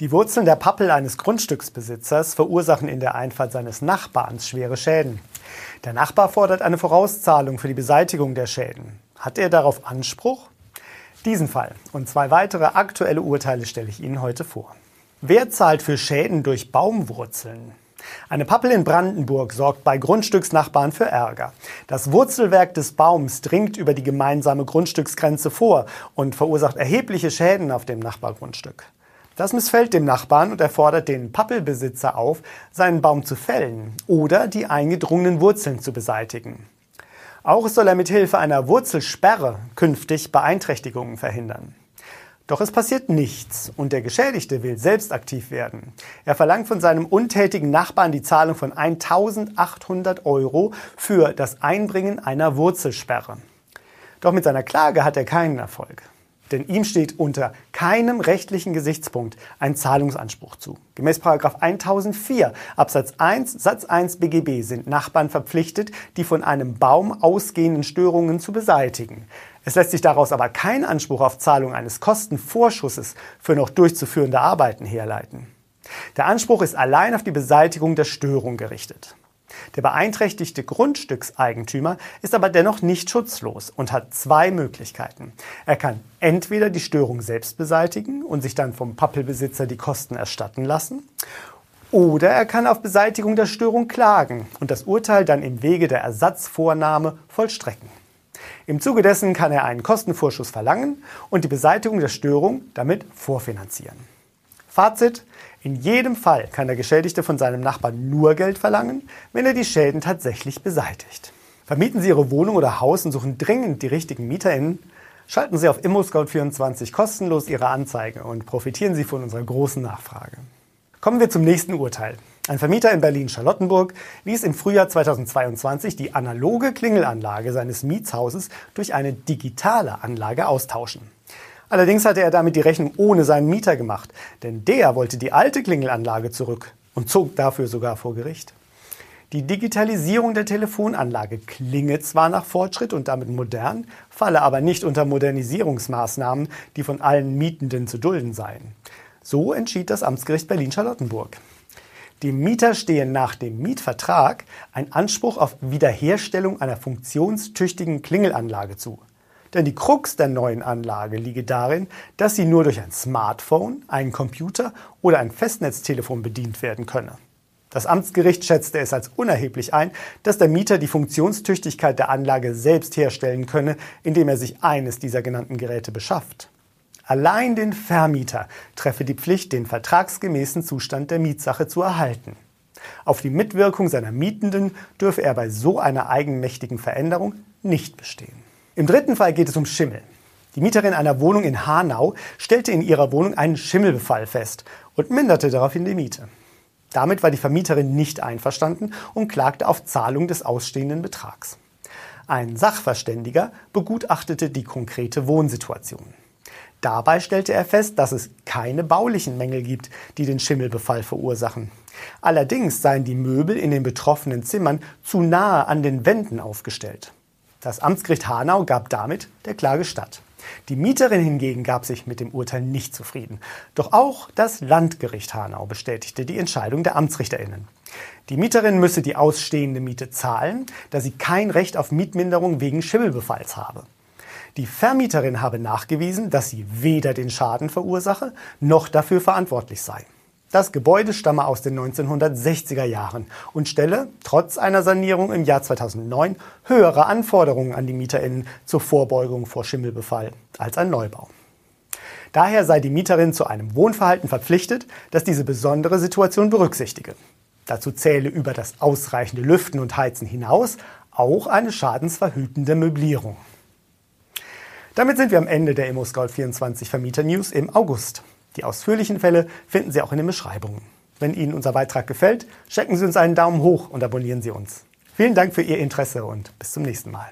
Die Wurzeln der Pappel eines Grundstücksbesitzers verursachen in der Einfahrt seines Nachbarns schwere Schäden. Der Nachbar fordert eine Vorauszahlung für die Beseitigung der Schäden. Hat er darauf Anspruch? Diesen Fall und zwei weitere aktuelle Urteile stelle ich Ihnen heute vor. Wer zahlt für Schäden durch Baumwurzeln? Eine Pappel in Brandenburg sorgt bei Grundstücksnachbarn für Ärger. Das Wurzelwerk des Baums dringt über die gemeinsame Grundstücksgrenze vor und verursacht erhebliche Schäden auf dem Nachbargrundstück. Das missfällt dem Nachbarn und er fordert den Pappelbesitzer auf, seinen Baum zu fällen oder die eingedrungenen Wurzeln zu beseitigen. Auch soll er mit Hilfe einer Wurzelsperre künftig Beeinträchtigungen verhindern. Doch es passiert nichts und der Geschädigte will selbst aktiv werden. Er verlangt von seinem untätigen Nachbarn die Zahlung von 1800 Euro für das Einbringen einer Wurzelsperre. Doch mit seiner Klage hat er keinen Erfolg. Denn ihm steht unter keinem rechtlichen Gesichtspunkt ein Zahlungsanspruch zu. Gemäß 1004 Absatz 1 Satz 1 BGB sind Nachbarn verpflichtet, die von einem Baum ausgehenden Störungen zu beseitigen. Es lässt sich daraus aber kein Anspruch auf Zahlung eines Kostenvorschusses für noch durchzuführende Arbeiten herleiten. Der Anspruch ist allein auf die Beseitigung der Störung gerichtet. Der beeinträchtigte Grundstückseigentümer ist aber dennoch nicht schutzlos und hat zwei Möglichkeiten. Er kann entweder die Störung selbst beseitigen und sich dann vom Pappelbesitzer die Kosten erstatten lassen, oder er kann auf Beseitigung der Störung klagen und das Urteil dann im Wege der Ersatzvornahme vollstrecken. Im Zuge dessen kann er einen Kostenvorschuss verlangen und die Beseitigung der Störung damit vorfinanzieren. Fazit, in jedem Fall kann der Geschädigte von seinem Nachbarn nur Geld verlangen, wenn er die Schäden tatsächlich beseitigt. Vermieten Sie Ihre Wohnung oder Haus und suchen dringend die richtigen MieterInnen? Schalten Sie auf ImmoScout24 kostenlos Ihre Anzeige und profitieren Sie von unserer großen Nachfrage. Kommen wir zum nächsten Urteil. Ein Vermieter in Berlin-Charlottenburg ließ im Frühjahr 2022 die analoge Klingelanlage seines Mietshauses durch eine digitale Anlage austauschen. Allerdings hatte er damit die Rechnung ohne seinen Mieter gemacht, denn der wollte die alte Klingelanlage zurück und zog dafür sogar vor Gericht. Die Digitalisierung der Telefonanlage klinge zwar nach Fortschritt und damit modern, falle aber nicht unter Modernisierungsmaßnahmen, die von allen Mietenden zu dulden seien. So entschied das Amtsgericht Berlin-Charlottenburg. Dem Mieter stehe nach dem Mietvertrag ein Anspruch auf Wiederherstellung einer funktionstüchtigen Klingelanlage zu. Denn die Krux der neuen Anlage liege darin, dass sie nur durch ein Smartphone, einen Computer oder ein Festnetztelefon bedient werden könne. Das Amtsgericht schätzte es als unerheblich ein, dass der Mieter die Funktionstüchtigkeit der Anlage selbst herstellen könne, indem er sich eines dieser genannten Geräte beschafft. Allein den Vermieter treffe die Pflicht, den vertragsgemäßen Zustand der Mietsache zu erhalten. Auf die Mitwirkung seiner Mietenden dürfe er bei so einer eigenmächtigen Veränderung nicht bestehen. Im dritten Fall geht es um Schimmel. Die Mieterin einer Wohnung in Hanau stellte in ihrer Wohnung einen Schimmelbefall fest und minderte daraufhin die Miete. Damit war die Vermieterin nicht einverstanden und klagte auf Zahlung des ausstehenden Betrags. Ein Sachverständiger begutachtete die konkrete Wohnsituation. Dabei stellte er fest, dass es keine baulichen Mängel gibt, die den Schimmelbefall verursachen. Allerdings seien die Möbel in den betroffenen Zimmern zu nahe an den Wänden aufgestellt. Das Amtsgericht Hanau gab damit der Klage statt. Die Mieterin hingegen gab sich mit dem Urteil nicht zufrieden. Doch auch das Landgericht Hanau bestätigte die Entscheidung der Amtsrichterinnen. Die Mieterin müsse die ausstehende Miete zahlen, da sie kein Recht auf Mietminderung wegen Schimmelbefalls habe. Die Vermieterin habe nachgewiesen, dass sie weder den Schaden verursache noch dafür verantwortlich sei. Das Gebäude stamme aus den 1960er Jahren und stelle, trotz einer Sanierung im Jahr 2009, höhere Anforderungen an die MieterInnen zur Vorbeugung vor Schimmelbefall als ein Neubau. Daher sei die Mieterin zu einem Wohnverhalten verpflichtet, das diese besondere Situation berücksichtige. Dazu zähle über das ausreichende Lüften und Heizen hinaus auch eine schadensverhütende Möblierung. Damit sind wir am Ende der ImmoScout24 Vermieter News im August. Die ausführlichen Fälle finden Sie auch in den Beschreibungen. Wenn Ihnen unser Beitrag gefällt, schenken Sie uns einen Daumen hoch und abonnieren Sie uns. Vielen Dank für Ihr Interesse und bis zum nächsten Mal.